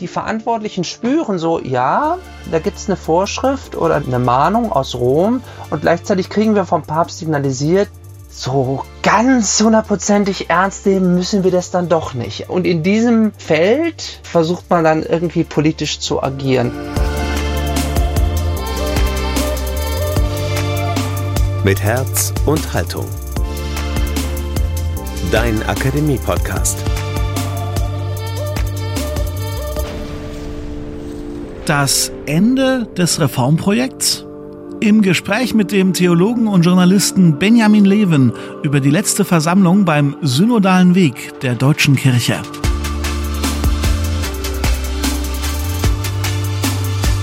die Verantwortlichen spüren so, ja, da gibt es eine Vorschrift oder eine Mahnung aus Rom und gleichzeitig kriegen wir vom Papst signalisiert, so ganz hundertprozentig ernst nehmen müssen wir das dann doch nicht. Und in diesem Feld versucht man dann irgendwie politisch zu agieren. Mit Herz und Haltung. Dein Akademie-Podcast. Das Ende des Reformprojekts? Im Gespräch mit dem Theologen und Journalisten Benjamin Levin über die letzte Versammlung beim Synodalen Weg der Deutschen Kirche.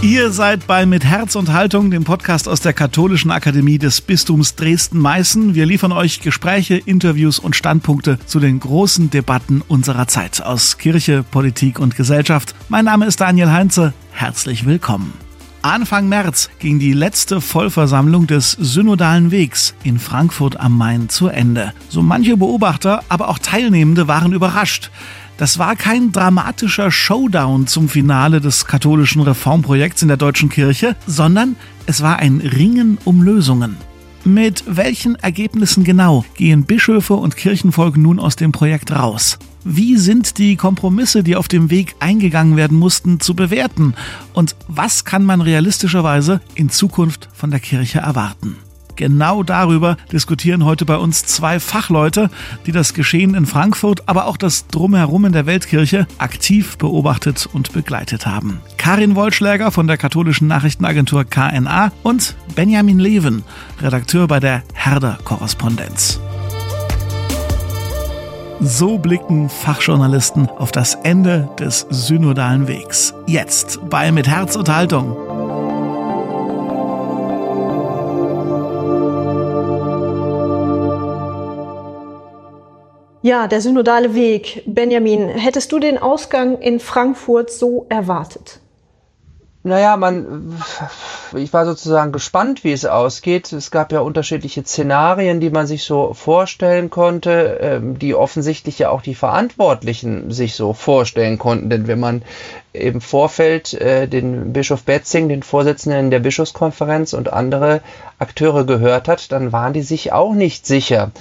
Ihr seid bei Mit Herz und Haltung, dem Podcast aus der Katholischen Akademie des Bistums Dresden-Meißen. Wir liefern euch Gespräche, Interviews und Standpunkte zu den großen Debatten unserer Zeit aus Kirche, Politik und Gesellschaft. Mein Name ist Daniel Heinze. Herzlich willkommen. Anfang März ging die letzte Vollversammlung des Synodalen Wegs in Frankfurt am Main zu Ende. So manche Beobachter, aber auch Teilnehmende waren überrascht. Das war kein dramatischer Showdown zum Finale des katholischen Reformprojekts in der deutschen Kirche, sondern es war ein Ringen um Lösungen. Mit welchen Ergebnissen genau gehen Bischöfe und Kirchenvolk nun aus dem Projekt raus? Wie sind die Kompromisse, die auf dem Weg eingegangen werden mussten, zu bewerten? Und was kann man realistischerweise in Zukunft von der Kirche erwarten? Genau darüber diskutieren heute bei uns zwei Fachleute, die das Geschehen in Frankfurt, aber auch das Drumherum in der Weltkirche aktiv beobachtet und begleitet haben. Karin Wollschläger von der katholischen Nachrichtenagentur KNA und Benjamin Leven, Redakteur bei der Herder Korrespondenz. So blicken Fachjournalisten auf das Ende des synodalen Wegs. Jetzt bei Mit Herz und Haltung. Ja, der synodale Weg. Benjamin, hättest du den Ausgang in Frankfurt so erwartet? Naja, man, ich war sozusagen gespannt, wie es ausgeht. Es gab ja unterschiedliche Szenarien, die man sich so vorstellen konnte, ähm, die offensichtlich ja auch die Verantwortlichen sich so vorstellen konnten. Denn wenn man im Vorfeld äh, den Bischof Betzing, den Vorsitzenden der Bischofskonferenz und andere Akteure gehört hat, dann waren die sich auch nicht sicher,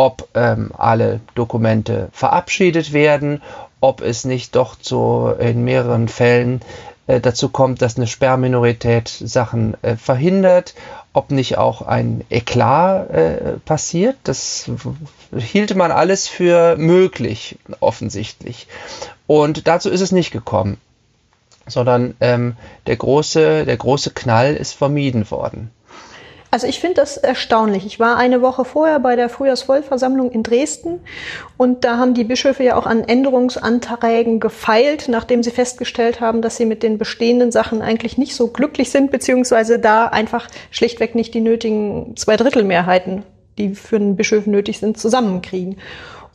ob ähm, alle Dokumente verabschiedet werden, ob es nicht doch zu, in mehreren Fällen äh, dazu kommt, dass eine Sperrminorität Sachen äh, verhindert, ob nicht auch ein Eklat äh, passiert. Das hielt man alles für möglich, offensichtlich. Und dazu ist es nicht gekommen, sondern ähm, der, große, der große Knall ist vermieden worden. Also ich finde das erstaunlich. Ich war eine Woche vorher bei der Frühjahrsvollversammlung in Dresden und da haben die Bischöfe ja auch an Änderungsanträgen gefeilt, nachdem sie festgestellt haben, dass sie mit den bestehenden Sachen eigentlich nicht so glücklich sind, beziehungsweise da einfach schlichtweg nicht die nötigen Zweidrittelmehrheiten, die für einen Bischof nötig sind, zusammenkriegen.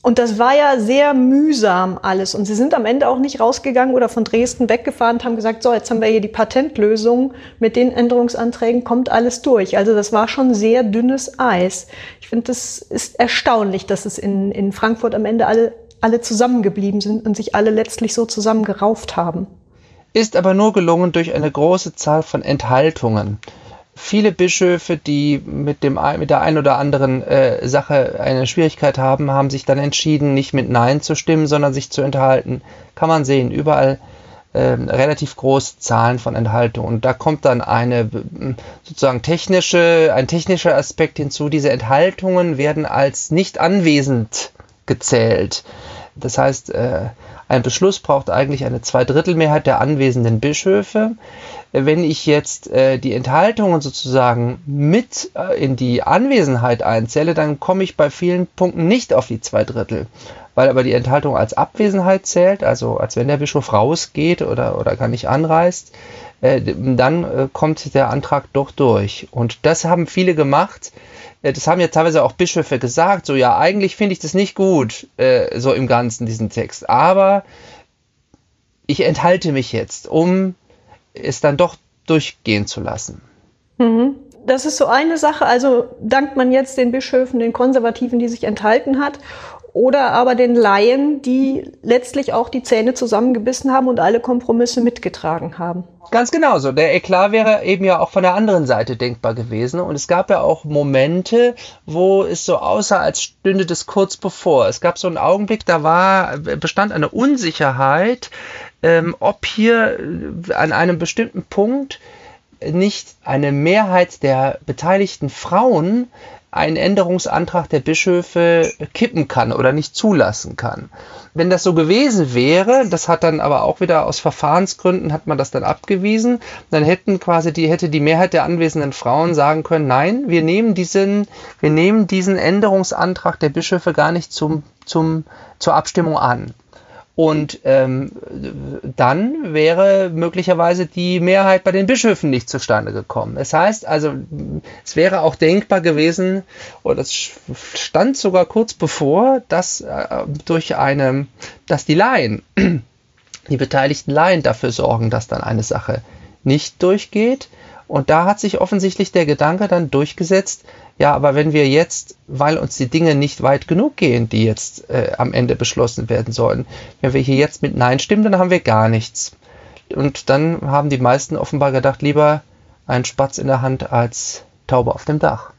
Und das war ja sehr mühsam alles. Und sie sind am Ende auch nicht rausgegangen oder von Dresden weggefahren und haben gesagt, so, jetzt haben wir hier die Patentlösung. Mit den Änderungsanträgen kommt alles durch. Also das war schon sehr dünnes Eis. Ich finde, das ist erstaunlich, dass es in, in Frankfurt am Ende alle, alle zusammengeblieben sind und sich alle letztlich so zusammengerauft haben. Ist aber nur gelungen durch eine große Zahl von Enthaltungen viele Bischöfe, die mit, dem, mit der einen oder anderen äh, Sache eine Schwierigkeit haben, haben sich dann entschieden, nicht mit Nein zu stimmen, sondern sich zu enthalten. Kann man sehen, überall äh, relativ große Zahlen von Enthaltungen. Und da kommt dann eine sozusagen technische, ein technischer Aspekt hinzu. Diese Enthaltungen werden als nicht anwesend gezählt. Das heißt, äh, ein Beschluss braucht eigentlich eine Zweidrittelmehrheit der anwesenden Bischöfe. Wenn ich jetzt äh, die Enthaltungen sozusagen mit äh, in die Anwesenheit einzähle, dann komme ich bei vielen Punkten nicht auf die Zweidrittel. Weil aber die Enthaltung als Abwesenheit zählt, also als wenn der Bischof rausgeht oder, oder gar nicht anreist, dann äh, kommt der Antrag doch durch. Und das haben viele gemacht äh, das haben ja teilweise auch Bischöfe gesagt, so ja, eigentlich finde ich das nicht gut, äh, so im Ganzen, diesen Text. Aber ich enthalte mich jetzt, um es dann doch durchgehen zu lassen. Mhm. Das ist so eine Sache. Also dankt man jetzt den Bischöfen, den Konservativen, die sich enthalten hat. Oder aber den Laien, die letztlich auch die Zähne zusammengebissen haben und alle Kompromisse mitgetragen haben. Ganz genau so. Der Eklat wäre eben ja auch von der anderen Seite denkbar gewesen. Und es gab ja auch Momente, wo es so aussah, als stünde das kurz bevor. Es gab so einen Augenblick, da war, bestand eine Unsicherheit, ähm, ob hier an einem bestimmten Punkt nicht eine Mehrheit der beteiligten Frauen einen Änderungsantrag der Bischöfe kippen kann oder nicht zulassen kann. Wenn das so gewesen wäre, das hat dann aber auch wieder aus Verfahrensgründen hat man das dann abgewiesen, dann hätten quasi die hätte die Mehrheit der anwesenden Frauen sagen können, nein, wir nehmen diesen wir nehmen diesen Änderungsantrag der Bischöfe gar nicht zum zum zur Abstimmung an. Und ähm, dann wäre möglicherweise die Mehrheit bei den Bischöfen nicht zustande gekommen. Das heißt also, es wäre auch denkbar gewesen, oder es stand sogar kurz bevor, dass äh, durch eine, dass die Laien, die beteiligten Laien dafür sorgen, dass dann eine Sache nicht durchgeht. Und da hat sich offensichtlich der Gedanke dann durchgesetzt, ja, aber wenn wir jetzt, weil uns die Dinge nicht weit genug gehen, die jetzt äh, am Ende beschlossen werden sollen, wenn wir hier jetzt mit Nein stimmen, dann haben wir gar nichts. Und dann haben die meisten offenbar gedacht, lieber ein Spatz in der Hand als Taube auf dem Dach.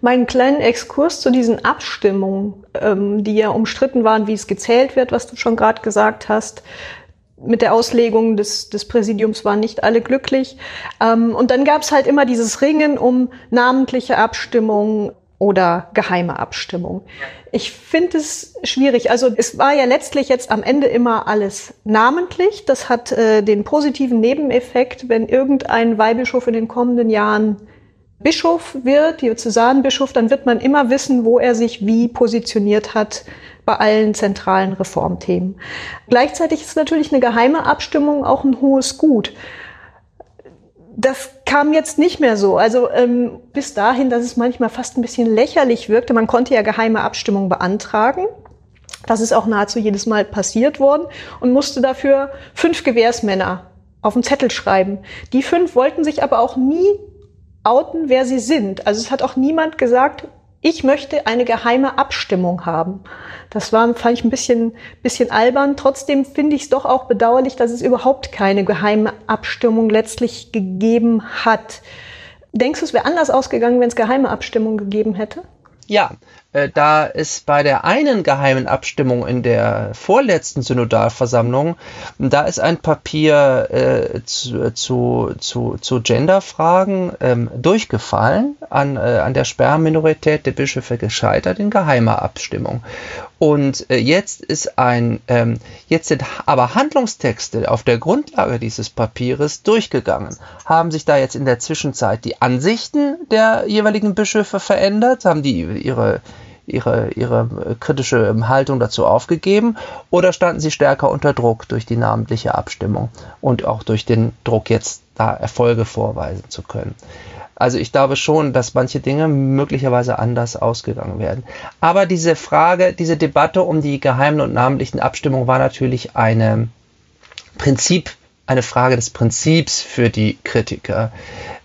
Meinen kleinen Exkurs zu diesen Abstimmungen, ähm, die ja umstritten waren, wie es gezählt wird, was du schon gerade gesagt hast, mit der Auslegung des, des Präsidiums waren nicht alle glücklich. Ähm, und dann gab es halt immer dieses Ringen um namentliche Abstimmung oder geheime Abstimmung. Ich finde es schwierig. Also es war ja letztlich jetzt am Ende immer alles namentlich. Das hat äh, den positiven Nebeneffekt, wenn irgendein Weihbischof in den kommenden Jahren Bischof wird, Diözesanbischof, dann wird man immer wissen, wo er sich wie positioniert hat bei allen zentralen Reformthemen. Gleichzeitig ist natürlich eine geheime Abstimmung auch ein hohes Gut. Das kam jetzt nicht mehr so. Also ähm, bis dahin, dass es manchmal fast ein bisschen lächerlich wirkte. Man konnte ja geheime Abstimmung beantragen. Das ist auch nahezu jedes Mal passiert worden und musste dafür fünf Gewährsmänner auf den Zettel schreiben. Die fünf wollten sich aber auch nie outen, wer sie sind. Also es hat auch niemand gesagt, ich möchte eine geheime Abstimmung haben. Das war, fand ich ein bisschen, bisschen albern. Trotzdem finde ich es doch auch bedauerlich, dass es überhaupt keine geheime Abstimmung letztlich gegeben hat. Denkst du, es wäre anders ausgegangen, wenn es geheime Abstimmungen gegeben hätte? Ja, äh, da ist bei der einen geheimen Abstimmung in der vorletzten Synodalversammlung, da ist ein Papier äh, zu, zu, zu, zu Genderfragen ähm, durchgefallen, an, äh, an der Sperrminorität der Bischöfe gescheitert in geheimer Abstimmung. Und äh, jetzt ist ein, ähm, jetzt sind aber Handlungstexte auf der Grundlage dieses Papieres durchgegangen. Haben sich da jetzt in der Zwischenzeit die Ansichten der jeweiligen Bischöfe verändert? Haben die ihre ihre, ihre kritische Haltung dazu aufgegeben oder standen sie stärker unter Druck durch die namentliche Abstimmung und auch durch den Druck jetzt da Erfolge vorweisen zu können? Also ich glaube schon, dass manche Dinge möglicherweise anders ausgegangen werden. Aber diese Frage, diese Debatte um die geheimen und namentlichen Abstimmungen war natürlich eine Prinzip, eine Frage des Prinzips für die Kritiker.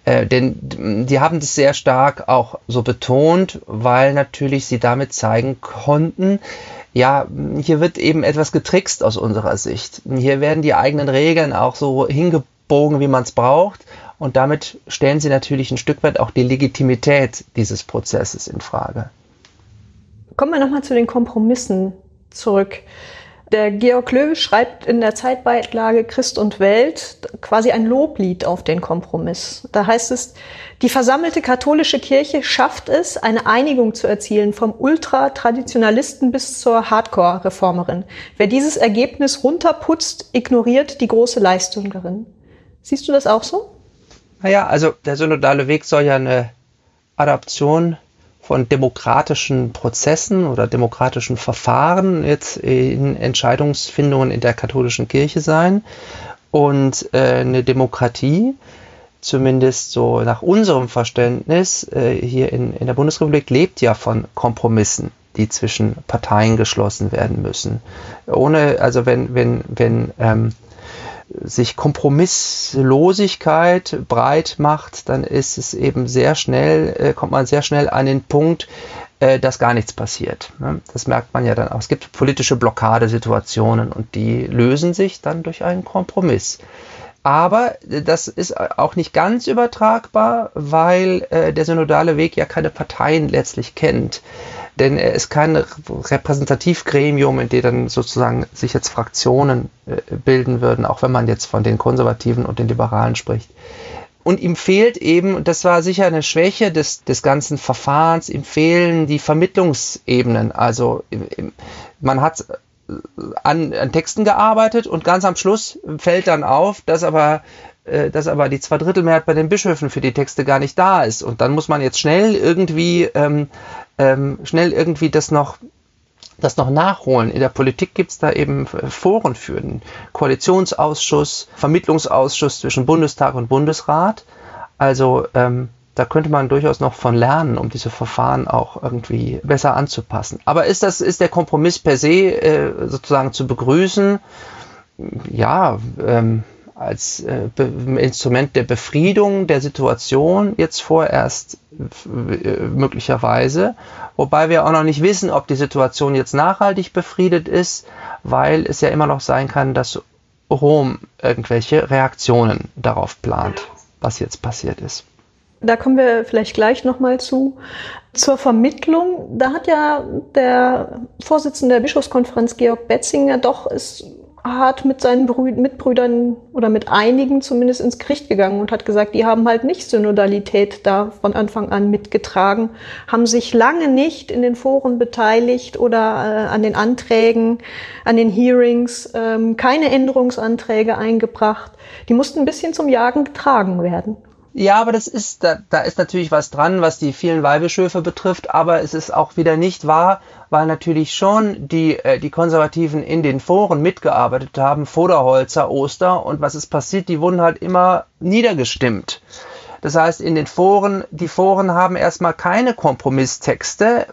Äh, denn die haben das sehr stark auch so betont, weil natürlich sie damit zeigen konnten, ja, hier wird eben etwas getrickst aus unserer Sicht. Hier werden die eigenen Regeln auch so hingebogen, wie man es braucht. Und damit stellen sie natürlich ein Stück weit auch die Legitimität dieses Prozesses in Frage. Kommen wir nochmal zu den Kompromissen zurück. Der Georg Löw schreibt in der Zeitbeitlage Christ und Welt quasi ein Loblied auf den Kompromiss. Da heißt es, die versammelte katholische Kirche schafft es, eine Einigung zu erzielen vom Ultratraditionalisten bis zur Hardcore-Reformerin. Wer dieses Ergebnis runterputzt, ignoriert die große Leistung darin. Siehst du das auch so? Naja, also der synodale Weg soll ja eine Adaption von demokratischen Prozessen oder demokratischen Verfahren jetzt in Entscheidungsfindungen in der katholischen Kirche sein. Und äh, eine Demokratie, zumindest so nach unserem Verständnis, äh, hier in, in der Bundesrepublik lebt ja von Kompromissen die zwischen Parteien geschlossen werden müssen. Ohne, also wenn, wenn, wenn ähm, sich Kompromisslosigkeit breit macht, dann ist es eben sehr schnell, äh, kommt man sehr schnell an den Punkt, äh, dass gar nichts passiert. Ne? Das merkt man ja dann auch. Es gibt politische Blockadesituationen und die lösen sich dann durch einen Kompromiss. Aber das ist auch nicht ganz übertragbar, weil äh, der synodale Weg ja keine Parteien letztlich kennt. Denn er ist kein Repräsentativgremium, in dem dann sozusagen sich jetzt Fraktionen äh, bilden würden, auch wenn man jetzt von den Konservativen und den Liberalen spricht. Und ihm fehlt eben, das war sicher eine Schwäche des, des ganzen Verfahrens, ihm fehlen die Vermittlungsebenen. Also man hat an, an Texten gearbeitet und ganz am Schluss fällt dann auf, dass aber äh, dass aber die Zweidrittelmehrheit bei den Bischöfen für die Texte gar nicht da ist. Und dann muss man jetzt schnell irgendwie, ähm, ähm, schnell irgendwie das noch, das noch nachholen. In der Politik gibt es da eben Foren für den Koalitionsausschuss, Vermittlungsausschuss zwischen Bundestag und Bundesrat. Also ähm, da könnte man durchaus noch von lernen, um diese Verfahren auch irgendwie besser anzupassen. Aber ist das, ist der Kompromiss per se äh, sozusagen zu begrüßen? Ja, ähm, als äh, Instrument der Befriedung der Situation jetzt vorerst äh, möglicherweise, wobei wir auch noch nicht wissen, ob die Situation jetzt nachhaltig befriedet ist, weil es ja immer noch sein kann, dass Rom irgendwelche Reaktionen darauf plant, was jetzt passiert ist. Da kommen wir vielleicht gleich nochmal zu. Zur Vermittlung, da hat ja der Vorsitzende der Bischofskonferenz Georg Betzinger doch ist hart mit seinen Brü Mitbrüdern oder mit einigen zumindest ins Gericht gegangen und hat gesagt, die haben halt nicht Synodalität da von Anfang an mitgetragen, haben sich lange nicht in den Foren beteiligt oder äh, an den Anträgen, an den Hearings, ähm, keine Änderungsanträge eingebracht. Die mussten ein bisschen zum Jagen getragen werden. Ja, aber das ist, da, da ist natürlich was dran, was die vielen Weihbischöfe betrifft, aber es ist auch wieder nicht wahr, weil natürlich schon die, äh, die Konservativen in den Foren mitgearbeitet haben, Voderholzer, Oster und was ist passiert, die wurden halt immer niedergestimmt. Das heißt, in den Foren, die Foren haben erstmal keine Kompromisstexte,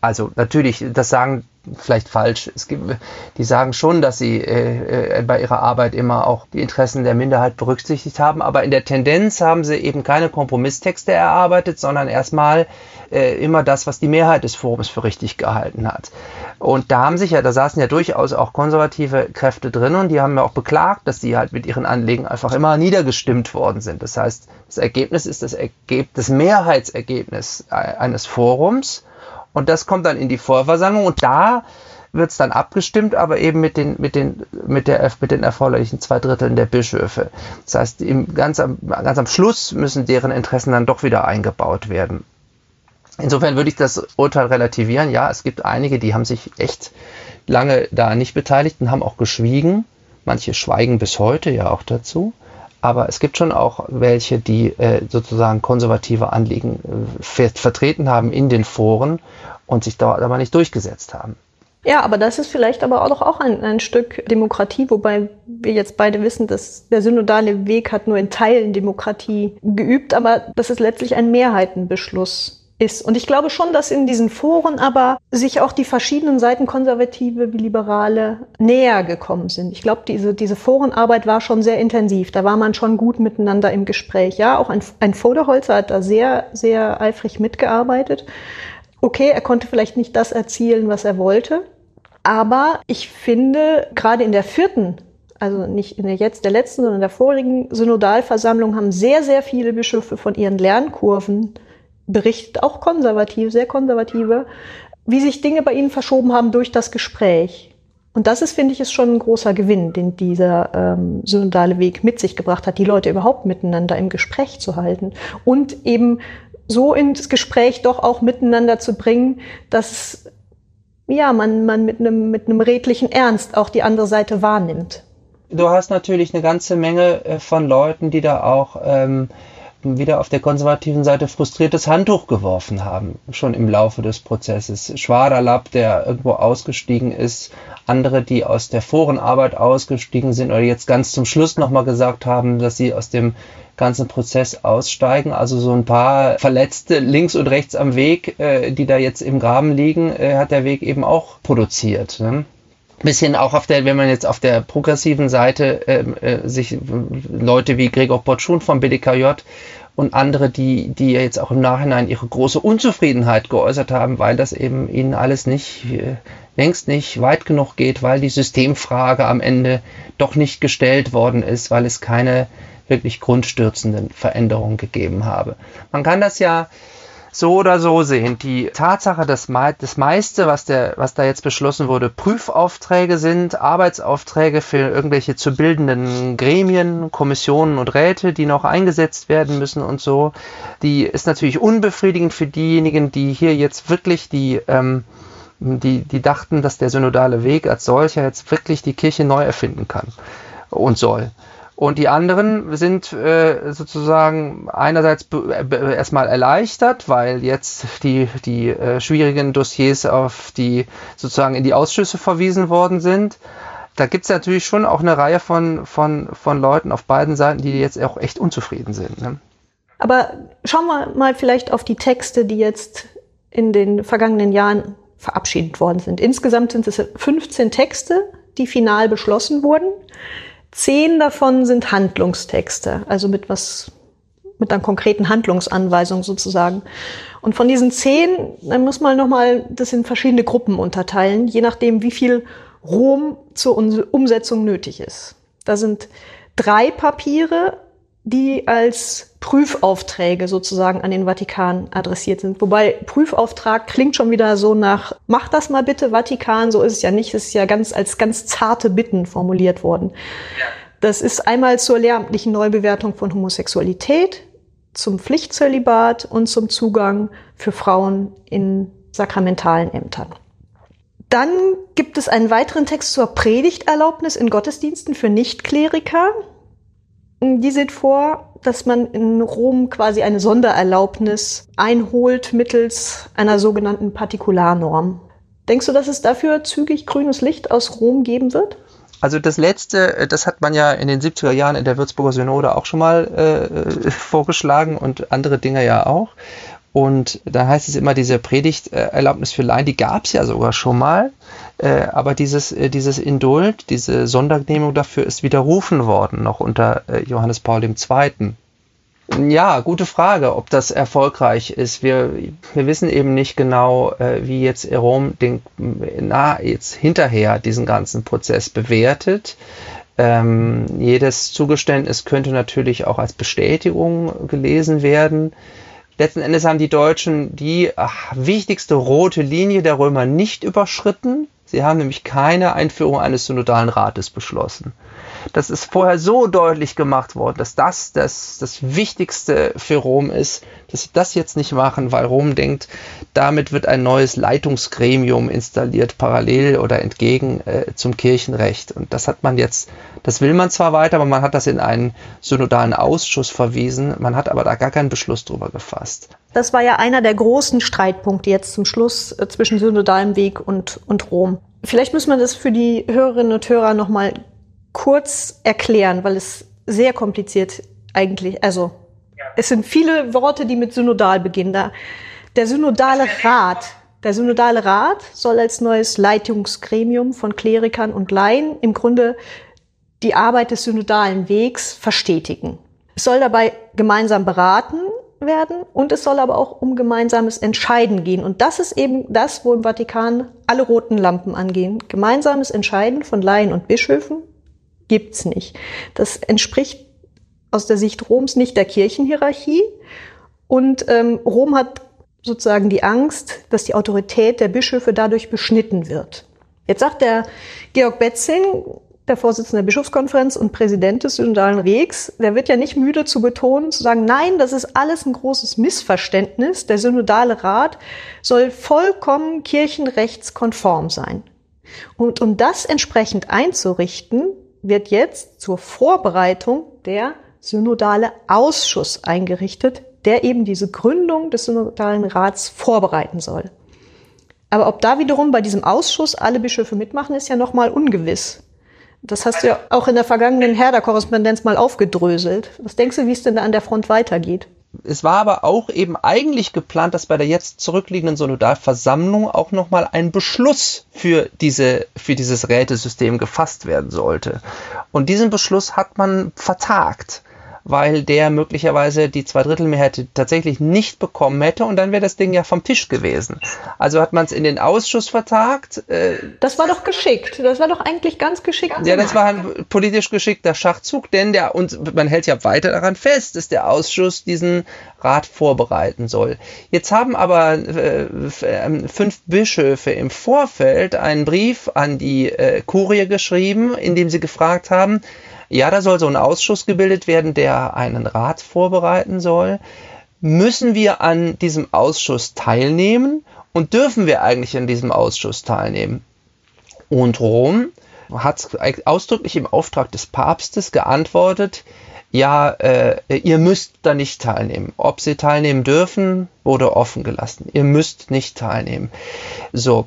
also natürlich, das sagen vielleicht falsch. Es gibt, die sagen schon, dass sie äh, äh, bei ihrer Arbeit immer auch die Interessen der Minderheit berücksichtigt haben, aber in der Tendenz haben sie eben keine Kompromisstexte erarbeitet, sondern erstmal äh, immer das, was die Mehrheit des Forums für richtig gehalten hat. Und da haben sich ja, da saßen ja durchaus auch konservative Kräfte drin und die haben ja auch beklagt, dass die halt mit ihren Anliegen einfach immer niedergestimmt worden sind. Das heißt, das Ergebnis ist das, Ergeb das Mehrheitsergebnis äh, eines Forums und das kommt dann in die Vorversammlung und da wird es dann abgestimmt, aber eben mit den, mit den, mit der, mit den erforderlichen zwei Dritteln der Bischöfe. Das heißt, im, ganz, am, ganz am Schluss müssen deren Interessen dann doch wieder eingebaut werden. Insofern würde ich das Urteil relativieren. Ja, es gibt einige, die haben sich echt lange da nicht beteiligt und haben auch geschwiegen. Manche schweigen bis heute ja auch dazu. Aber es gibt schon auch welche, die äh, sozusagen konservative Anliegen äh, vertreten haben in den Foren und sich dort aber nicht durchgesetzt haben. Ja, aber das ist vielleicht aber auch, auch ein, ein Stück Demokratie, wobei wir jetzt beide wissen, dass der synodale Weg hat nur in Teilen Demokratie geübt, aber das ist letztlich ein Mehrheitenbeschluss ist. Und ich glaube schon, dass in diesen Foren aber sich auch die verschiedenen Seiten, Konservative wie Liberale, näher gekommen sind. Ich glaube, diese, diese Forenarbeit war schon sehr intensiv. Da war man schon gut miteinander im Gespräch. Ja, auch ein, ein Voderholzer hat da sehr, sehr eifrig mitgearbeitet. Okay, er konnte vielleicht nicht das erzielen, was er wollte. Aber ich finde, gerade in der vierten also nicht in der jetzt der letzten, sondern in der vorigen Synodalversammlung haben sehr, sehr viele Bischöfe von ihren Lernkurven berichtet, auch konservativ, sehr konservative, wie sich Dinge bei ihnen verschoben haben durch das Gespräch. Und das ist, finde ich, ist schon ein großer Gewinn, den dieser ähm, synodale Weg mit sich gebracht hat, die Leute überhaupt miteinander im Gespräch zu halten und eben so ins Gespräch doch auch miteinander zu bringen, dass ja man man mit einem mit redlichen Ernst auch die andere Seite wahrnimmt. Du hast natürlich eine ganze Menge äh, von Leuten, die da auch ähm, wieder auf der konservativen Seite frustriertes Handtuch geworfen haben, schon im Laufe des Prozesses. Schwaderlapp, der irgendwo ausgestiegen ist, andere, die aus der Forenarbeit ausgestiegen sind oder jetzt ganz zum Schluss nochmal gesagt haben, dass sie aus dem ganzen Prozess aussteigen. Also so ein paar Verletzte links und rechts am Weg, äh, die da jetzt im Graben liegen, äh, hat der Weg eben auch produziert. Ne? Bisschen auch auf der, wenn man jetzt auf der progressiven Seite ähm, äh, sich Leute wie Gregor Potschun vom BDKJ und andere, die, die jetzt auch im Nachhinein ihre große Unzufriedenheit geäußert haben, weil das eben ihnen alles nicht, äh, längst nicht weit genug geht, weil die Systemfrage am Ende doch nicht gestellt worden ist, weil es keine wirklich grundstürzenden Veränderungen gegeben habe. Man kann das ja so oder so sehen. Die Tatsache, dass das meiste, was, der, was da jetzt beschlossen wurde, Prüfaufträge sind, Arbeitsaufträge für irgendwelche zu bildenden Gremien, Kommissionen und Räte, die noch eingesetzt werden müssen und so, die ist natürlich unbefriedigend für diejenigen, die hier jetzt wirklich die, ähm, die, die dachten, dass der synodale Weg als solcher jetzt wirklich die Kirche neu erfinden kann und soll. Und die anderen sind äh, sozusagen einerseits erstmal erleichtert, weil jetzt die, die äh, schwierigen Dossiers auf die sozusagen in die Ausschüsse verwiesen worden sind. Da gibt es natürlich schon auch eine Reihe von, von, von Leuten auf beiden Seiten, die jetzt auch echt unzufrieden sind. Ne? Aber schauen wir mal vielleicht auf die Texte, die jetzt in den vergangenen Jahren verabschiedet worden sind. Insgesamt sind es 15 Texte, die final beschlossen wurden. Zehn davon sind Handlungstexte, also mit was, mit einer konkreten Handlungsanweisung sozusagen. Und von diesen zehn, dann muss man nochmal das in verschiedene Gruppen unterteilen, je nachdem, wie viel Rom zur Umsetzung nötig ist. Da sind drei Papiere, die als Prüfaufträge sozusagen an den Vatikan adressiert sind. Wobei Prüfauftrag klingt schon wieder so nach, mach das mal bitte, Vatikan, so ist es ja nicht, es ist ja ganz als ganz zarte Bitten formuliert worden. Das ist einmal zur lehramtlichen Neubewertung von Homosexualität, zum Pflichtzölibat und zum Zugang für Frauen in sakramentalen Ämtern. Dann gibt es einen weiteren Text zur Predigterlaubnis in Gottesdiensten für Nichtkleriker. Die sieht vor, dass man in Rom quasi eine Sondererlaubnis einholt mittels einer sogenannten Partikularnorm. Denkst du, dass es dafür zügig grünes Licht aus Rom geben wird? Also das letzte, äh, das hat man ja in den 70er Jahren in der Würzburger Synode auch schon mal äh, vorgeschlagen und andere Dinge ja auch. Und da heißt es immer, diese Predigterlaubnis für Laien, die gab es ja sogar schon mal. Äh, aber dieses, äh, dieses Indult, diese Sondergenehmigung dafür ist widerrufen worden, noch unter äh, Johannes Paul II. Ja, gute Frage, ob das erfolgreich ist. Wir, wir wissen eben nicht genau, äh, wie jetzt Rom den, na, jetzt hinterher diesen ganzen Prozess bewertet. Ähm, jedes Zugeständnis könnte natürlich auch als Bestätigung gelesen werden letzten Endes haben die Deutschen die ach, wichtigste rote Linie der Römer nicht überschritten. Sie haben nämlich keine Einführung eines synodalen Rates beschlossen. Das ist vorher so deutlich gemacht worden, dass das das, das Wichtigste für Rom ist, dass sie das jetzt nicht machen, weil Rom denkt, damit wird ein neues Leitungsgremium installiert, parallel oder entgegen äh, zum Kirchenrecht. Und das hat man jetzt, das will man zwar weiter, aber man hat das in einen synodalen Ausschuss verwiesen, man hat aber da gar keinen Beschluss drüber gefasst. Das war ja einer der großen Streitpunkte jetzt zum Schluss äh, zwischen synodalem Weg und, und Rom. Vielleicht müssen wir das für die Hörerinnen und Hörer nochmal kurz erklären, weil es sehr kompliziert eigentlich, also es sind viele Worte, die mit synodal beginnen. Der synodale Rat, der synodale Rat soll als neues Leitungsgremium von Klerikern und Laien im Grunde die Arbeit des synodalen Wegs verstetigen. Es soll dabei gemeinsam beraten werden und es soll aber auch um gemeinsames Entscheiden gehen. Und das ist eben das, wo im Vatikan alle roten Lampen angehen. Gemeinsames Entscheiden von Laien und Bischöfen gibt's nicht. Das entspricht aus der Sicht Roms nicht der Kirchenhierarchie. Und ähm, Rom hat sozusagen die Angst, dass die Autorität der Bischöfe dadurch beschnitten wird. Jetzt sagt der Georg Betzing, der Vorsitzende der Bischofskonferenz und Präsident des Synodalen Regs, der wird ja nicht müde zu betonen, zu sagen, nein, das ist alles ein großes Missverständnis. Der Synodale Rat soll vollkommen kirchenrechtskonform sein. Und um das entsprechend einzurichten, wird jetzt zur Vorbereitung der synodale Ausschuss eingerichtet, der eben diese Gründung des synodalen Rats vorbereiten soll. Aber ob da wiederum bei diesem Ausschuss alle Bischöfe mitmachen, ist ja nochmal ungewiss. Das hast du ja auch in der vergangenen Herder-Korrespondenz mal aufgedröselt. Was denkst du, wie es denn da an der Front weitergeht? Es war aber auch eben eigentlich geplant, dass bei der jetzt zurückliegenden Synodalversammlung auch nochmal ein Beschluss für, diese, für dieses Rätesystem gefasst werden sollte. Und diesen Beschluss hat man vertagt weil der möglicherweise die Zweidrittelmehrheit tatsächlich nicht bekommen hätte und dann wäre das Ding ja vom Tisch gewesen. Also hat man es in den Ausschuss vertagt. Äh, das war doch geschickt. Das war doch eigentlich ganz geschickt. Ja, das war ein politisch geschickter Schachzug, denn der, und man hält ja weiter daran fest, dass der Ausschuss diesen Rat vorbereiten soll. Jetzt haben aber äh, ähm, fünf Bischöfe im Vorfeld einen Brief an die äh, Kurie geschrieben, in dem sie gefragt haben, ja, da soll so ein Ausschuss gebildet werden, der einen Rat vorbereiten soll. Müssen wir an diesem Ausschuss teilnehmen und dürfen wir eigentlich an diesem Ausschuss teilnehmen? Und Rom hat ausdrücklich im Auftrag des Papstes geantwortet, ja, äh, ihr müsst da nicht teilnehmen. Ob sie teilnehmen dürfen, wurde offen gelassen. Ihr müsst nicht teilnehmen. So.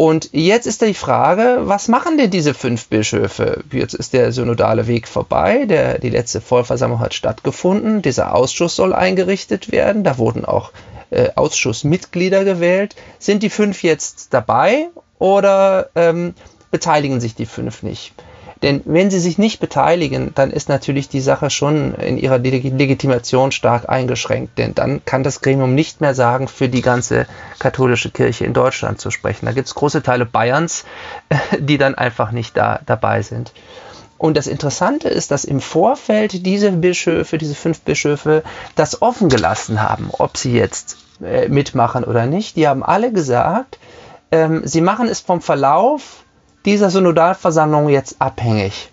Und jetzt ist die Frage, was machen denn diese fünf Bischöfe? Jetzt ist der synodale Weg vorbei, der, die letzte Vollversammlung hat stattgefunden, dieser Ausschuss soll eingerichtet werden, da wurden auch äh, Ausschussmitglieder gewählt. Sind die fünf jetzt dabei oder ähm, beteiligen sich die fünf nicht? Denn wenn sie sich nicht beteiligen, dann ist natürlich die Sache schon in ihrer Legitimation stark eingeschränkt. Denn dann kann das Gremium nicht mehr sagen, für die ganze katholische Kirche in Deutschland zu sprechen. Da gibt es große Teile Bayerns, die dann einfach nicht da dabei sind. Und das Interessante ist, dass im Vorfeld diese Bischöfe, diese fünf Bischöfe, das offen gelassen haben, ob sie jetzt äh, mitmachen oder nicht. Die haben alle gesagt, ähm, sie machen es vom Verlauf dieser Synodalversammlung jetzt abhängig,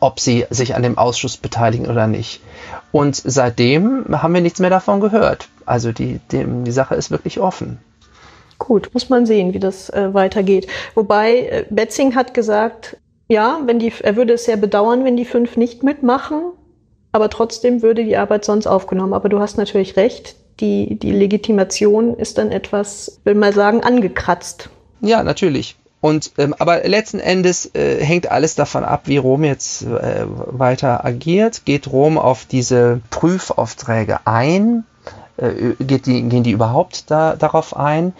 ob sie sich an dem Ausschuss beteiligen oder nicht. Und seitdem haben wir nichts mehr davon gehört. Also die, die, die Sache ist wirklich offen. Gut, muss man sehen, wie das äh, weitergeht. Wobei äh, Betzing hat gesagt, ja, wenn die, er würde es sehr bedauern, wenn die fünf nicht mitmachen, aber trotzdem würde die Arbeit sonst aufgenommen. Aber du hast natürlich recht, die, die Legitimation ist dann etwas, will mal sagen, angekratzt. Ja, natürlich. Und ähm, aber letzten Endes äh, hängt alles davon ab, wie Rom jetzt äh, weiter agiert. Geht Rom auf diese Prüfaufträge ein? Äh, geht die, gehen die überhaupt da, darauf ein?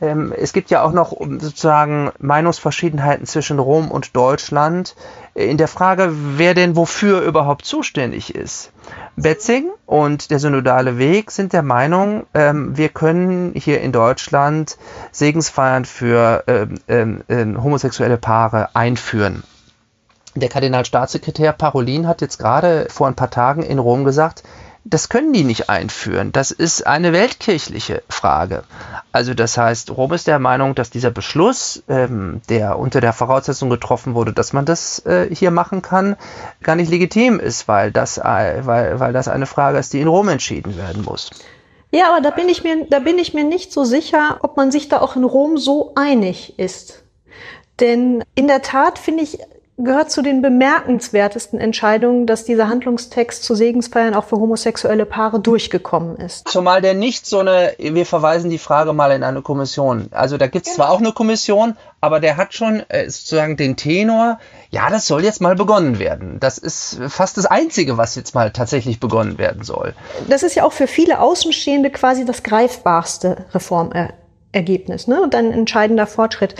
Ähm, es gibt ja auch noch sozusagen Meinungsverschiedenheiten zwischen Rom und Deutschland in der Frage, wer denn wofür überhaupt zuständig ist. Betzing und der synodale Weg sind der Meinung, ähm, wir können hier in Deutschland Segensfeiern für ähm, ähm, ähm, homosexuelle Paare einführen. Der Kardinalstaatssekretär Parolin hat jetzt gerade vor ein paar Tagen in Rom gesagt, das können die nicht einführen. Das ist eine weltkirchliche Frage. Also das heißt, Rom ist der Meinung, dass dieser Beschluss, ähm, der unter der Voraussetzung getroffen wurde, dass man das äh, hier machen kann, gar nicht legitim ist, weil das, äh, weil, weil das eine Frage ist, die in Rom entschieden werden muss. Ja, aber da bin ich mir, da bin ich mir nicht so sicher, ob man sich da auch in Rom so einig ist. Denn in der Tat finde ich gehört zu den bemerkenswertesten Entscheidungen, dass dieser Handlungstext zu Segensfeiern auch für homosexuelle Paare durchgekommen ist. Zumal der nicht so eine, wir verweisen die Frage mal in eine Kommission. Also da gibt es genau. zwar auch eine Kommission, aber der hat schon äh, sozusagen den Tenor, ja, das soll jetzt mal begonnen werden. Das ist fast das Einzige, was jetzt mal tatsächlich begonnen werden soll. Das ist ja auch für viele Außenstehende quasi das greifbarste Reformergebnis ne? und ein entscheidender Fortschritt.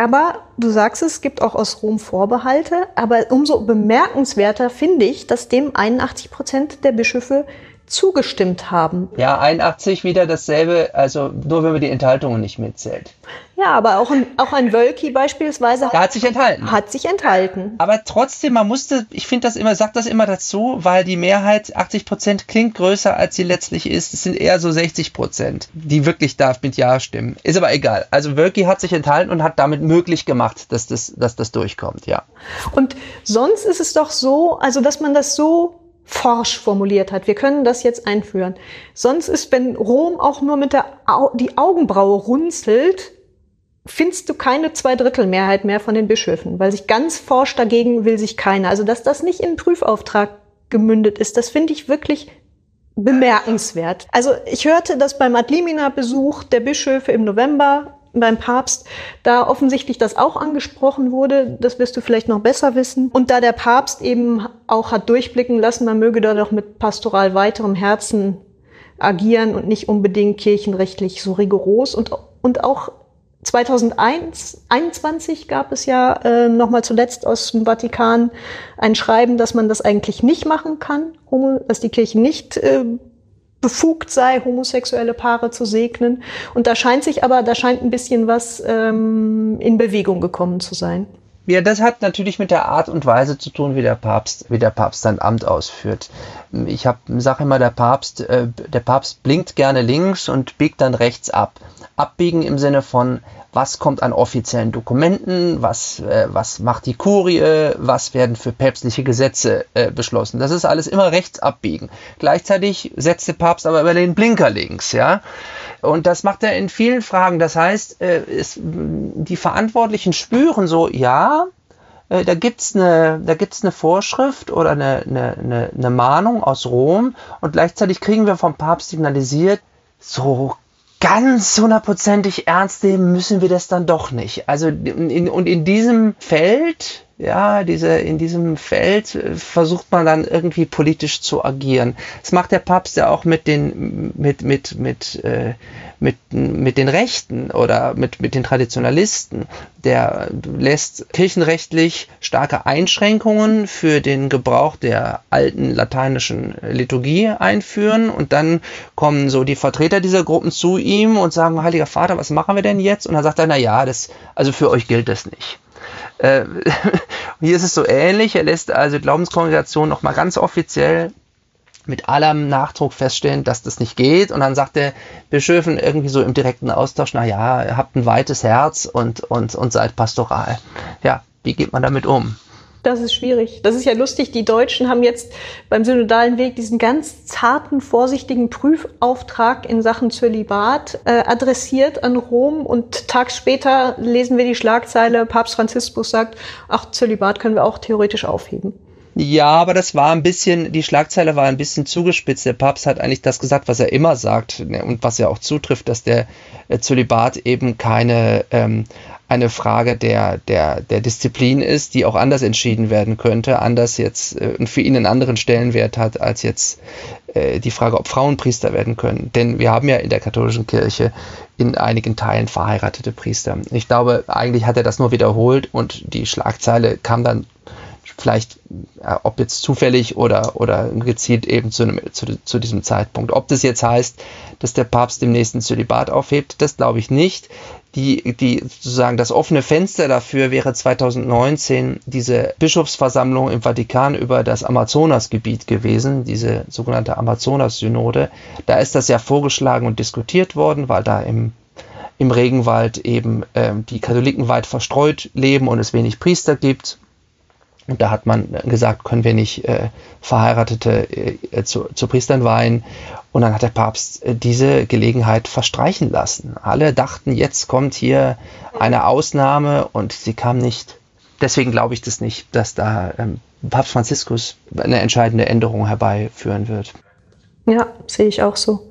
Aber du sagst es, gibt auch aus Rom Vorbehalte. Aber umso bemerkenswerter finde ich, dass dem 81 Prozent der Bischöfe zugestimmt haben. Ja, 81 wieder dasselbe, also nur wenn man die Enthaltungen nicht mitzählt. Ja, aber auch ein, auch ein Wölki beispielsweise. Der hat sich enthalten. Hat sich enthalten. Aber trotzdem, man musste, ich finde das immer, sagt das immer dazu, weil die Mehrheit, 80 Prozent, klingt größer, als sie letztlich ist. Es sind eher so 60 Prozent, die wirklich da mit Ja stimmen. Ist aber egal. Also Wölki hat sich enthalten und hat damit möglich gemacht, dass das, dass das durchkommt, ja. Und sonst ist es doch so, also dass man das so forsch formuliert hat. Wir können das jetzt einführen. Sonst ist, wenn Rom auch nur mit der Au die Augenbraue runzelt, findest du keine Zweidrittelmehrheit mehr von den Bischöfen, weil sich ganz forsch dagegen will sich keiner. Also, dass das nicht in Prüfauftrag gemündet ist, das finde ich wirklich bemerkenswert. Also, ich hörte, dass beim Adlimina-Besuch der Bischöfe im November beim Papst, da offensichtlich das auch angesprochen wurde, das wirst du vielleicht noch besser wissen. Und da der Papst eben auch hat durchblicken lassen, man möge da doch mit pastoral weiterem Herzen agieren und nicht unbedingt kirchenrechtlich so rigoros und, und auch 2021 gab es ja äh, nochmal zuletzt aus dem Vatikan ein Schreiben, dass man das eigentlich nicht machen kann, dass die Kirche nicht äh, befugt sei, homosexuelle Paare zu segnen. Und da scheint sich aber, da scheint ein bisschen was ähm, in Bewegung gekommen zu sein. Ja, das hat natürlich mit der Art und Weise zu tun, wie der Papst, wie der Papst sein Amt ausführt. Ich sage immer, der Papst, äh, der Papst blinkt gerne links und biegt dann rechts ab. Abbiegen im Sinne von, was kommt an offiziellen Dokumenten, was, äh, was macht die Kurie, was werden für päpstliche Gesetze äh, beschlossen. Das ist alles immer rechts abbiegen. Gleichzeitig setzt der Papst aber über den Blinker links, ja. Und das macht er in vielen Fragen. Das heißt, äh, es, die Verantwortlichen spüren so, ja, äh, da gibt's eine, da gibt's eine Vorschrift oder eine, eine, eine Mahnung aus Rom und gleichzeitig kriegen wir vom Papst signalisiert, so ganz hundertprozentig ernst nehmen müssen wir das dann doch nicht. Also in, und in diesem Feld, ja, diese, in diesem Feld äh, versucht man dann irgendwie politisch zu agieren. Das macht der Papst ja auch mit den, mit, mit, mit, äh, mit, mit den Rechten oder mit, mit den Traditionalisten. Der lässt kirchenrechtlich starke Einschränkungen für den Gebrauch der alten lateinischen Liturgie einführen und dann kommen so die Vertreter dieser Gruppen zu ihm und sagen, Heiliger Vater, was machen wir denn jetzt? Und dann sagt er, na ja, das, also für euch gilt das nicht. Äh, hier ist es so ähnlich. Er lässt also Glaubenskongregation nochmal ganz offiziell mit allem Nachdruck feststellen, dass das nicht geht. Und dann sagt der Bischöfen irgendwie so im direkten Austausch, na ja, ihr habt ein weites Herz und, und, und seid pastoral. Ja, wie geht man damit um? Das ist schwierig. Das ist ja lustig. Die Deutschen haben jetzt beim synodalen Weg diesen ganz zarten, vorsichtigen Prüfauftrag in Sachen Zölibat äh, adressiert an Rom und tags später lesen wir die Schlagzeile, Papst Franziskus sagt, ach, Zölibat können wir auch theoretisch aufheben. Ja, aber das war ein bisschen, die Schlagzeile war ein bisschen zugespitzt. Der Papst hat eigentlich das gesagt, was er immer sagt ne, und was ja auch zutrifft, dass der äh, Zölibat eben keine ähm, eine Frage der, der, der Disziplin ist, die auch anders entschieden werden könnte, anders jetzt äh, und für ihn einen anderen Stellenwert hat als jetzt äh, die Frage, ob Frauen Priester werden können. Denn wir haben ja in der katholischen Kirche in einigen Teilen verheiratete Priester. Ich glaube, eigentlich hat er das nur wiederholt und die Schlagzeile kam dann vielleicht, äh, ob jetzt zufällig oder, oder gezielt eben zu, einem, zu, zu, diesem Zeitpunkt. Ob das jetzt heißt, dass der Papst dem nächsten Zölibat aufhebt, das glaube ich nicht. Die, die sozusagen das offene Fenster dafür wäre 2019 diese Bischofsversammlung im Vatikan über das Amazonasgebiet gewesen, diese sogenannte Amazonas-Synode. Da ist das ja vorgeschlagen und diskutiert worden, weil da im im Regenwald eben ähm, die Katholiken weit verstreut leben und es wenig Priester gibt und da hat man gesagt, können wir nicht äh, Verheiratete äh, zu, zu, Priestern weihen. Und dann hat der Papst äh, diese Gelegenheit verstreichen lassen. Alle dachten, jetzt kommt hier eine Ausnahme und sie kam nicht. Deswegen glaube ich das nicht, dass da ähm, Papst Franziskus eine entscheidende Änderung herbeiführen wird. Ja, sehe ich auch so.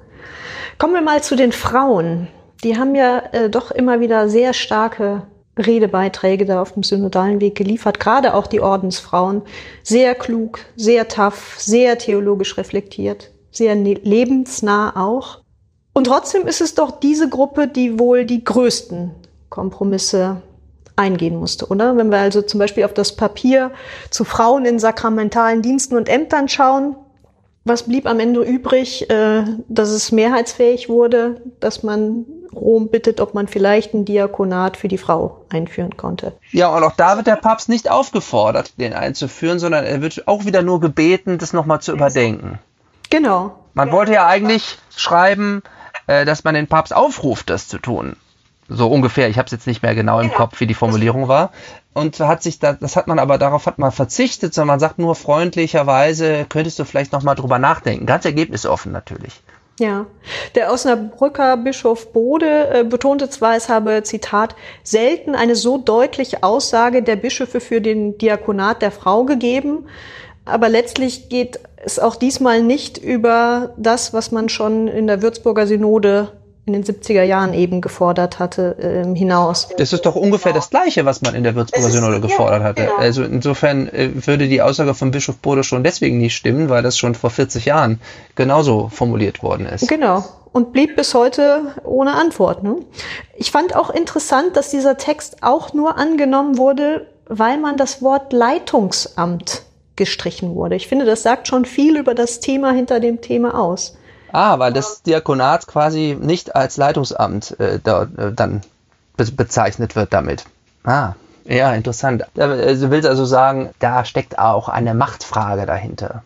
Kommen wir mal zu den Frauen. Die haben ja äh, doch immer wieder sehr starke Redebeiträge da auf dem synodalen Weg geliefert, gerade auch die Ordensfrauen. Sehr klug, sehr tough, sehr theologisch reflektiert, sehr ne-, lebensnah auch. Und trotzdem ist es doch diese Gruppe, die wohl die größten Kompromisse eingehen musste, oder? Wenn wir also zum Beispiel auf das Papier zu Frauen in sakramentalen Diensten und Ämtern schauen, was blieb am Ende übrig, äh, dass es mehrheitsfähig wurde, dass man Rom bittet, ob man vielleicht ein Diakonat für die Frau einführen konnte. Ja, und auch da wird der Papst nicht aufgefordert, den einzuführen, sondern er wird auch wieder nur gebeten, das nochmal zu überdenken. Genau. Man wollte ja eigentlich schreiben, äh, dass man den Papst aufruft, das zu tun. So ungefähr. Ich habe es jetzt nicht mehr genau im genau. Kopf, wie die Formulierung war. Und hat sich da, das hat man aber darauf hat man verzichtet, sondern man sagt nur freundlicherweise, könntest du vielleicht nochmal drüber nachdenken. Ganz ergebnisoffen natürlich. Ja, der Osnabrücker Bischof Bode äh, betonte zwar, es habe, Zitat, selten eine so deutliche Aussage der Bischöfe für den Diakonat der Frau gegeben, aber letztlich geht es auch diesmal nicht über das, was man schon in der Würzburger Synode in den 70er Jahren eben gefordert hatte, äh, hinaus. Das ist doch ungefähr das Gleiche, was man in der Würzburger Synode gefordert ja, hatte. Genau. Also insofern äh, würde die Aussage von Bischof Bode schon deswegen nicht stimmen, weil das schon vor 40 Jahren genauso formuliert worden ist. Genau. und blieb bis heute ohne Antwort. Ne? Ich fand auch interessant, dass dieser Text auch nur angenommen wurde, weil man das Wort Leitungsamt gestrichen wurde. Ich finde, das sagt schon viel über das Thema hinter dem Thema aus. Ah, weil das Diakonat quasi nicht als Leitungsamt äh, da, äh, dann be bezeichnet wird damit. Ah, ja, interessant. Also du willst also sagen, da steckt auch eine Machtfrage dahinter.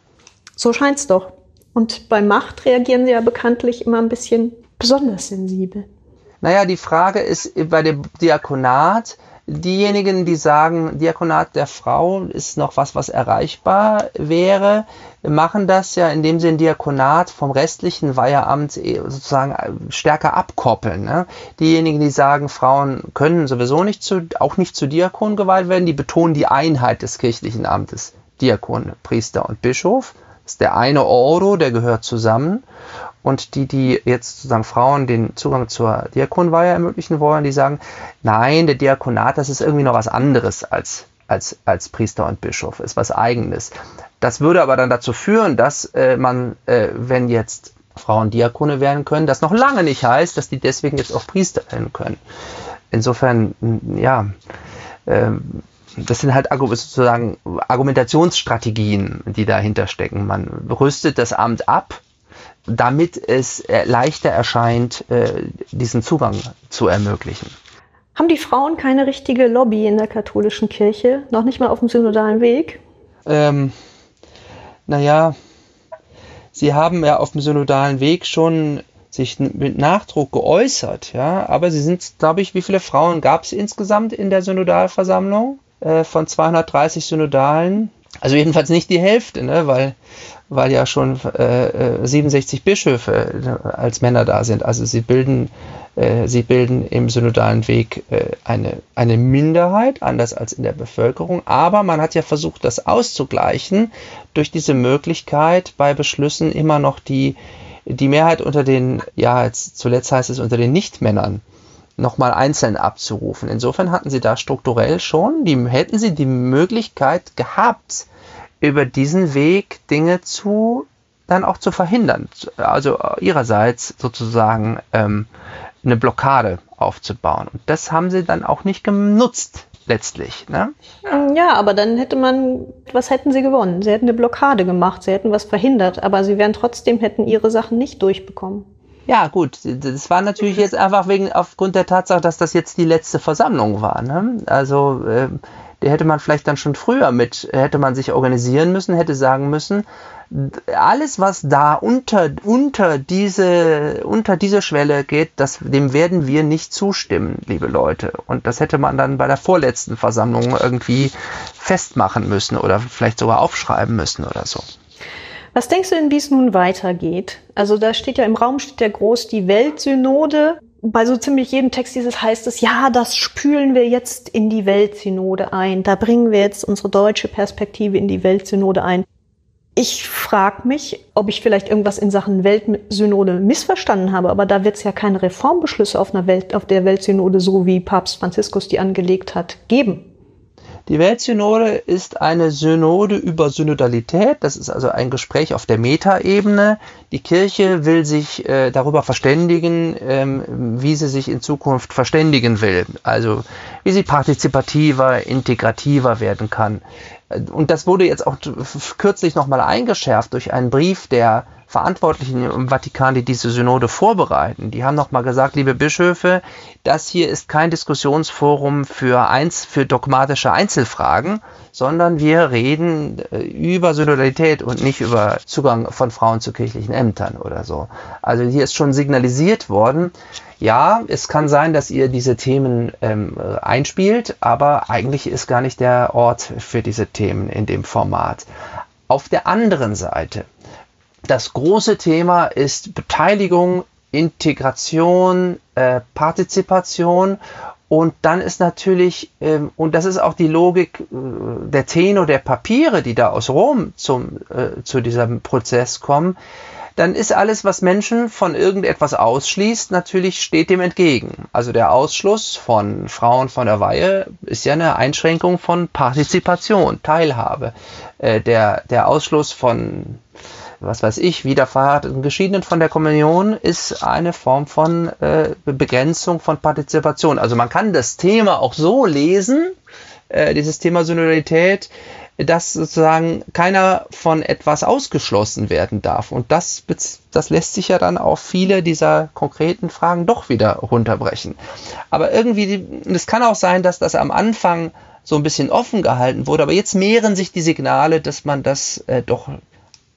So scheint's doch. Und bei Macht reagieren sie ja bekanntlich immer ein bisschen besonders sensibel. Naja, die Frage ist bei dem Diakonat, diejenigen, die sagen, Diakonat der Frau ist noch was, was erreichbar wäre, machen das ja, indem sie ein Diakonat vom restlichen Weiheamt eh sozusagen stärker abkoppeln. Ne? Diejenigen, die sagen, Frauen können sowieso nicht zu, auch nicht zu Diakon geweiht werden, die betonen die Einheit des kirchlichen Amtes. Diakon, Priester und Bischof. Das ist der eine Ordo, der gehört zusammen. Und die, die jetzt sozusagen Frauen den Zugang zur Diakonweihe ermöglichen wollen, die sagen, nein, der Diakonat, das ist irgendwie noch was anderes als, als, als Priester und Bischof, ist was eigenes. Das würde aber dann dazu führen, dass äh, man, äh, wenn jetzt Frauen Diakone werden können, das noch lange nicht heißt, dass die deswegen jetzt auch Priester werden können. Insofern, ja, ähm, das sind halt sozusagen Argumentationsstrategien, die dahinter stecken. Man rüstet das Amt ab, damit es äh, leichter erscheint, äh, diesen Zugang zu ermöglichen. Haben die Frauen keine richtige Lobby in der katholischen Kirche? Noch nicht mal auf dem synodalen Weg? Ähm, naja, sie haben ja auf dem synodalen Weg schon sich mit Nachdruck geäußert, ja, aber sie sind, glaube ich, wie viele Frauen gab es insgesamt in der Synodalversammlung? Äh, von 230 Synodalen. Also jedenfalls nicht die Hälfte, ne? weil, weil ja schon äh, 67 äh, Bischöfe äh, als Männer da sind. Also sie bilden, äh, sie bilden im synodalen Weg äh, eine, eine Minderheit, anders als in der Bevölkerung. Aber man hat ja versucht, das auszugleichen durch diese Möglichkeit, bei Beschlüssen immer noch die, die Mehrheit unter den, ja, jetzt zuletzt heißt es unter den Nichtmännern nochmal einzeln abzurufen. Insofern hatten sie da strukturell schon, die, hätten sie die Möglichkeit gehabt, über diesen Weg Dinge zu dann auch zu verhindern. Also ihrerseits sozusagen ähm, eine Blockade aufzubauen. Und das haben sie dann auch nicht genutzt letztlich. Ne? Ja, aber dann hätte man, was hätten sie gewonnen? Sie hätten eine Blockade gemacht, sie hätten was verhindert, aber sie wären trotzdem, hätten ihre Sachen nicht durchbekommen. Ja, gut, das war natürlich jetzt einfach wegen aufgrund der Tatsache, dass das jetzt die letzte Versammlung war. Ne? Also äh, hätte man vielleicht dann schon früher mit, hätte man sich organisieren müssen, hätte sagen müssen, alles, was da unter, unter, diese, unter diese Schwelle geht, das, dem werden wir nicht zustimmen, liebe Leute. Und das hätte man dann bei der vorletzten Versammlung irgendwie festmachen müssen oder vielleicht sogar aufschreiben müssen oder so. Was denkst du denn, wie es nun weitergeht? Also da steht ja im Raum steht ja groß die Weltsynode. Bei so ziemlich jedem Text dieses heißt es, ja, das spülen wir jetzt in die Weltsynode ein. Da bringen wir jetzt unsere deutsche Perspektive in die Weltsynode ein. Ich frage mich, ob ich vielleicht irgendwas in Sachen Weltsynode missverstanden habe, aber da wird es ja keine Reformbeschlüsse auf, einer Welt, auf der Weltsynode, so wie Papst Franziskus die angelegt hat, geben. Die Weltsynode ist eine Synode über Synodalität. Das ist also ein Gespräch auf der Metaebene. Die Kirche will sich äh, darüber verständigen, ähm, wie sie sich in Zukunft verständigen will. Also wie sie partizipativer, integrativer werden kann. Und das wurde jetzt auch kürzlich nochmal eingeschärft durch einen Brief der Verantwortlichen im Vatikan, die diese Synode vorbereiten, die haben nochmal gesagt, liebe Bischöfe, das hier ist kein Diskussionsforum für, eins, für dogmatische Einzelfragen, sondern wir reden äh, über Synodalität und nicht über Zugang von Frauen zu kirchlichen Ämtern oder so. Also hier ist schon signalisiert worden, ja, es kann sein, dass ihr diese Themen ähm, einspielt, aber eigentlich ist gar nicht der Ort für diese Themen in dem Format. Auf der anderen Seite das große Thema ist Beteiligung, Integration, äh, Partizipation und dann ist natürlich, ähm, und das ist auch die Logik äh, der Tenor der Papiere, die da aus Rom zum, äh, zu diesem Prozess kommen, dann ist alles, was Menschen von irgendetwas ausschließt, natürlich steht dem entgegen. Also der Ausschluss von Frauen von der Weihe ist ja eine Einschränkung von Partizipation, Teilhabe. Äh, der, der Ausschluss von was weiß ich, Wiederverheirateten Geschiedenen von der Kommunion ist eine Form von äh, Begrenzung von Partizipation. Also man kann das Thema auch so lesen, äh, dieses Thema Synodalität, dass sozusagen keiner von etwas ausgeschlossen werden darf. Und das, das lässt sich ja dann auf viele dieser konkreten Fragen doch wieder runterbrechen. Aber irgendwie, es kann auch sein, dass das am Anfang so ein bisschen offen gehalten wurde, aber jetzt mehren sich die Signale, dass man das äh, doch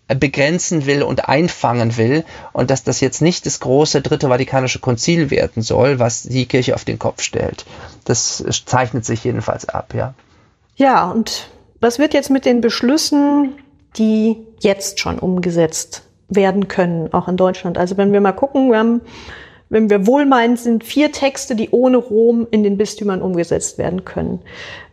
begrenzen will und einfangen will und dass das jetzt nicht das große dritte Vatikanische Konzil werden soll, was die Kirche auf den Kopf stellt. Das zeichnet sich jedenfalls ab, ja. Ja, und was wird jetzt mit den Beschlüssen, die jetzt schon umgesetzt werden können, auch in Deutschland? Also wenn wir mal gucken, wir haben, wenn wir wohlmeinend sind, vier Texte, die ohne Rom in den Bistümern umgesetzt werden können.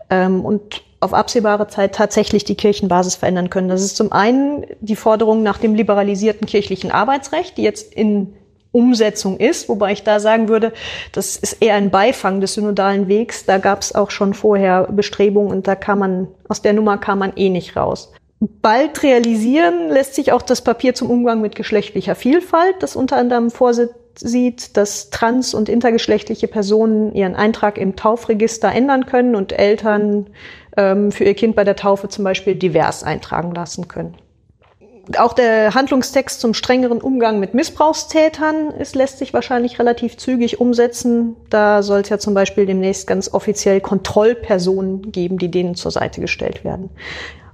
Ähm, und auf absehbare Zeit tatsächlich die Kirchenbasis verändern können. Das ist zum einen die Forderung nach dem liberalisierten kirchlichen Arbeitsrecht, die jetzt in Umsetzung ist, wobei ich da sagen würde, das ist eher ein Beifang des synodalen Wegs. Da gab es auch schon vorher Bestrebungen und da kann man, aus der Nummer kam man eh nicht raus. Bald realisieren lässt sich auch das Papier zum Umgang mit geschlechtlicher Vielfalt, das unter anderem vorsieht, dass trans- und intergeschlechtliche Personen ihren Eintrag im Taufregister ändern können und Eltern für ihr Kind bei der Taufe zum Beispiel divers eintragen lassen können auch der Handlungstext zum strengeren Umgang mit Missbrauchstätern ist, lässt sich wahrscheinlich relativ zügig umsetzen. Da soll es ja zum Beispiel demnächst ganz offiziell Kontrollpersonen geben, die denen zur Seite gestellt werden.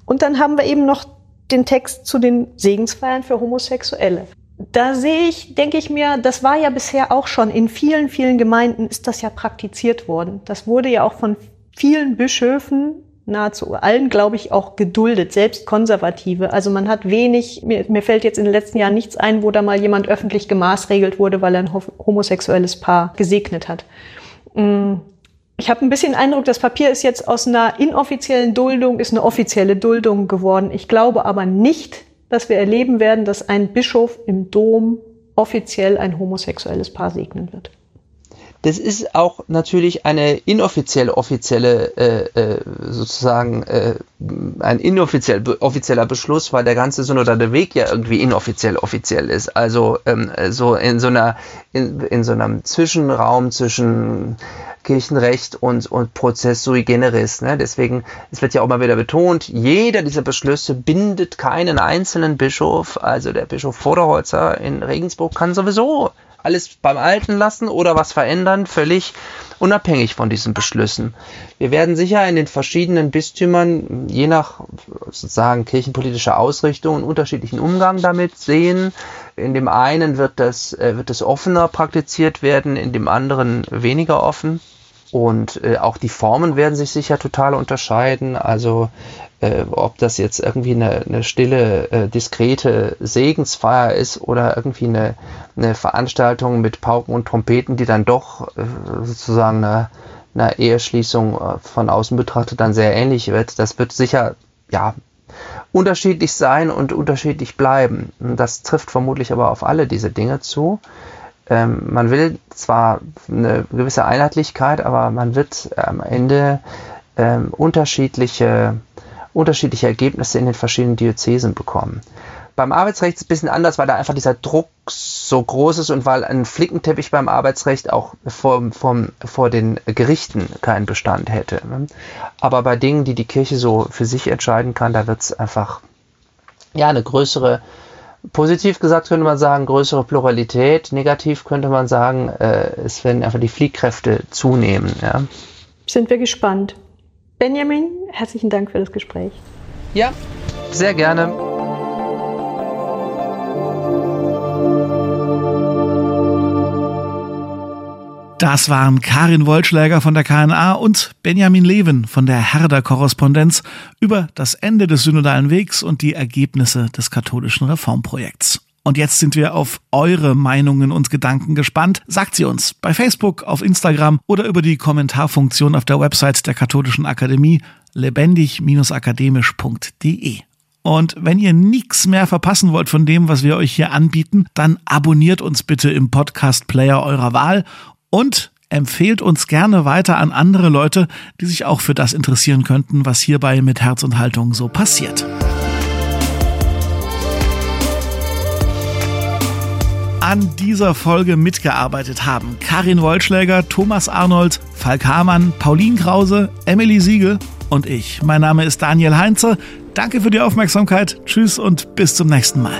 Und dann haben wir eben noch den Text zu den Segensfeiern für Homosexuelle. Da sehe ich, denke ich mir, das war ja bisher auch schon in vielen, vielen Gemeinden ist das ja praktiziert worden. Das wurde ja auch von vielen Bischöfen nahezu allen, glaube ich, auch geduldet, selbst Konservative. Also man hat wenig, mir, mir fällt jetzt in den letzten Jahren nichts ein, wo da mal jemand öffentlich gemaßregelt wurde, weil er ein homosexuelles Paar gesegnet hat. Mm, ich habe ein bisschen Eindruck, das Papier ist jetzt aus einer inoffiziellen Duldung, ist eine offizielle Duldung geworden. Ich glaube aber nicht, dass wir erleben werden, dass ein Bischof im Dom offiziell ein homosexuelles Paar segnen wird. Das ist auch natürlich eine inoffizielle, offizielle, äh, äh, sozusagen äh, ein inoffiziell offizieller Beschluss, weil der ganze synodale Weg ja irgendwie inoffiziell offiziell ist. Also ähm, so in so einer in, in so einem Zwischenraum zwischen Kirchenrecht und, und Prozess sui generis. Ne? Deswegen, es wird ja auch mal wieder betont, jeder dieser Beschlüsse bindet keinen einzelnen Bischof. Also der Bischof Vorderholzer in Regensburg kann sowieso alles beim Alten lassen oder was verändern, völlig unabhängig von diesen Beschlüssen. Wir werden sicher in den verschiedenen Bistümern, je nach sozusagen kirchenpolitischer Ausrichtung, einen unterschiedlichen Umgang damit sehen. In dem einen wird das, äh, wird das offener praktiziert werden, in dem anderen weniger offen. Und äh, auch die Formen werden sich sicher total unterscheiden. Also äh, ob das jetzt irgendwie eine, eine stille, äh, diskrete Segensfeier ist oder irgendwie eine, eine Veranstaltung mit Pauken und Trompeten, die dann doch äh, sozusagen eine, eine Eheschließung äh, von außen betrachtet dann sehr ähnlich wird. Das wird sicher, ja, unterschiedlich sein und unterschiedlich bleiben. Das trifft vermutlich aber auf alle diese Dinge zu. Ähm, man will zwar eine gewisse Einheitlichkeit, aber man wird am Ende ähm, unterschiedliche, unterschiedliche Ergebnisse in den verschiedenen Diözesen bekommen. Beim Arbeitsrecht ist es ein bisschen anders, weil da einfach dieser Druck so groß ist und weil ein Flickenteppich beim Arbeitsrecht auch vor, vor, vor den Gerichten keinen Bestand hätte. Aber bei Dingen, die die Kirche so für sich entscheiden kann, da wird es einfach ja, eine größere Positiv gesagt könnte man sagen, größere Pluralität. Negativ könnte man sagen, äh, es werden einfach die Fliehkräfte zunehmen. Ja. Sind wir gespannt. Benjamin, herzlichen Dank für das Gespräch. Ja, sehr gerne. Das waren Karin Wollschläger von der KNA und Benjamin Leven von der Herder-Korrespondenz über das Ende des synodalen Wegs und die Ergebnisse des katholischen Reformprojekts. Und jetzt sind wir auf eure Meinungen und Gedanken gespannt. Sagt sie uns bei Facebook, auf Instagram oder über die Kommentarfunktion auf der Website der Katholischen Akademie lebendig-akademisch.de. Und wenn ihr nichts mehr verpassen wollt von dem, was wir euch hier anbieten, dann abonniert uns bitte im Podcast-Player eurer Wahl und empfehlt uns gerne weiter an andere Leute, die sich auch für das interessieren könnten, was hierbei mit Herz und Haltung so passiert. an dieser Folge mitgearbeitet haben. Karin Wollschläger, Thomas Arnold, Falk Hamann, Pauline Krause, Emily Siegel und ich. Mein Name ist Daniel Heinze. Danke für die Aufmerksamkeit. Tschüss und bis zum nächsten Mal.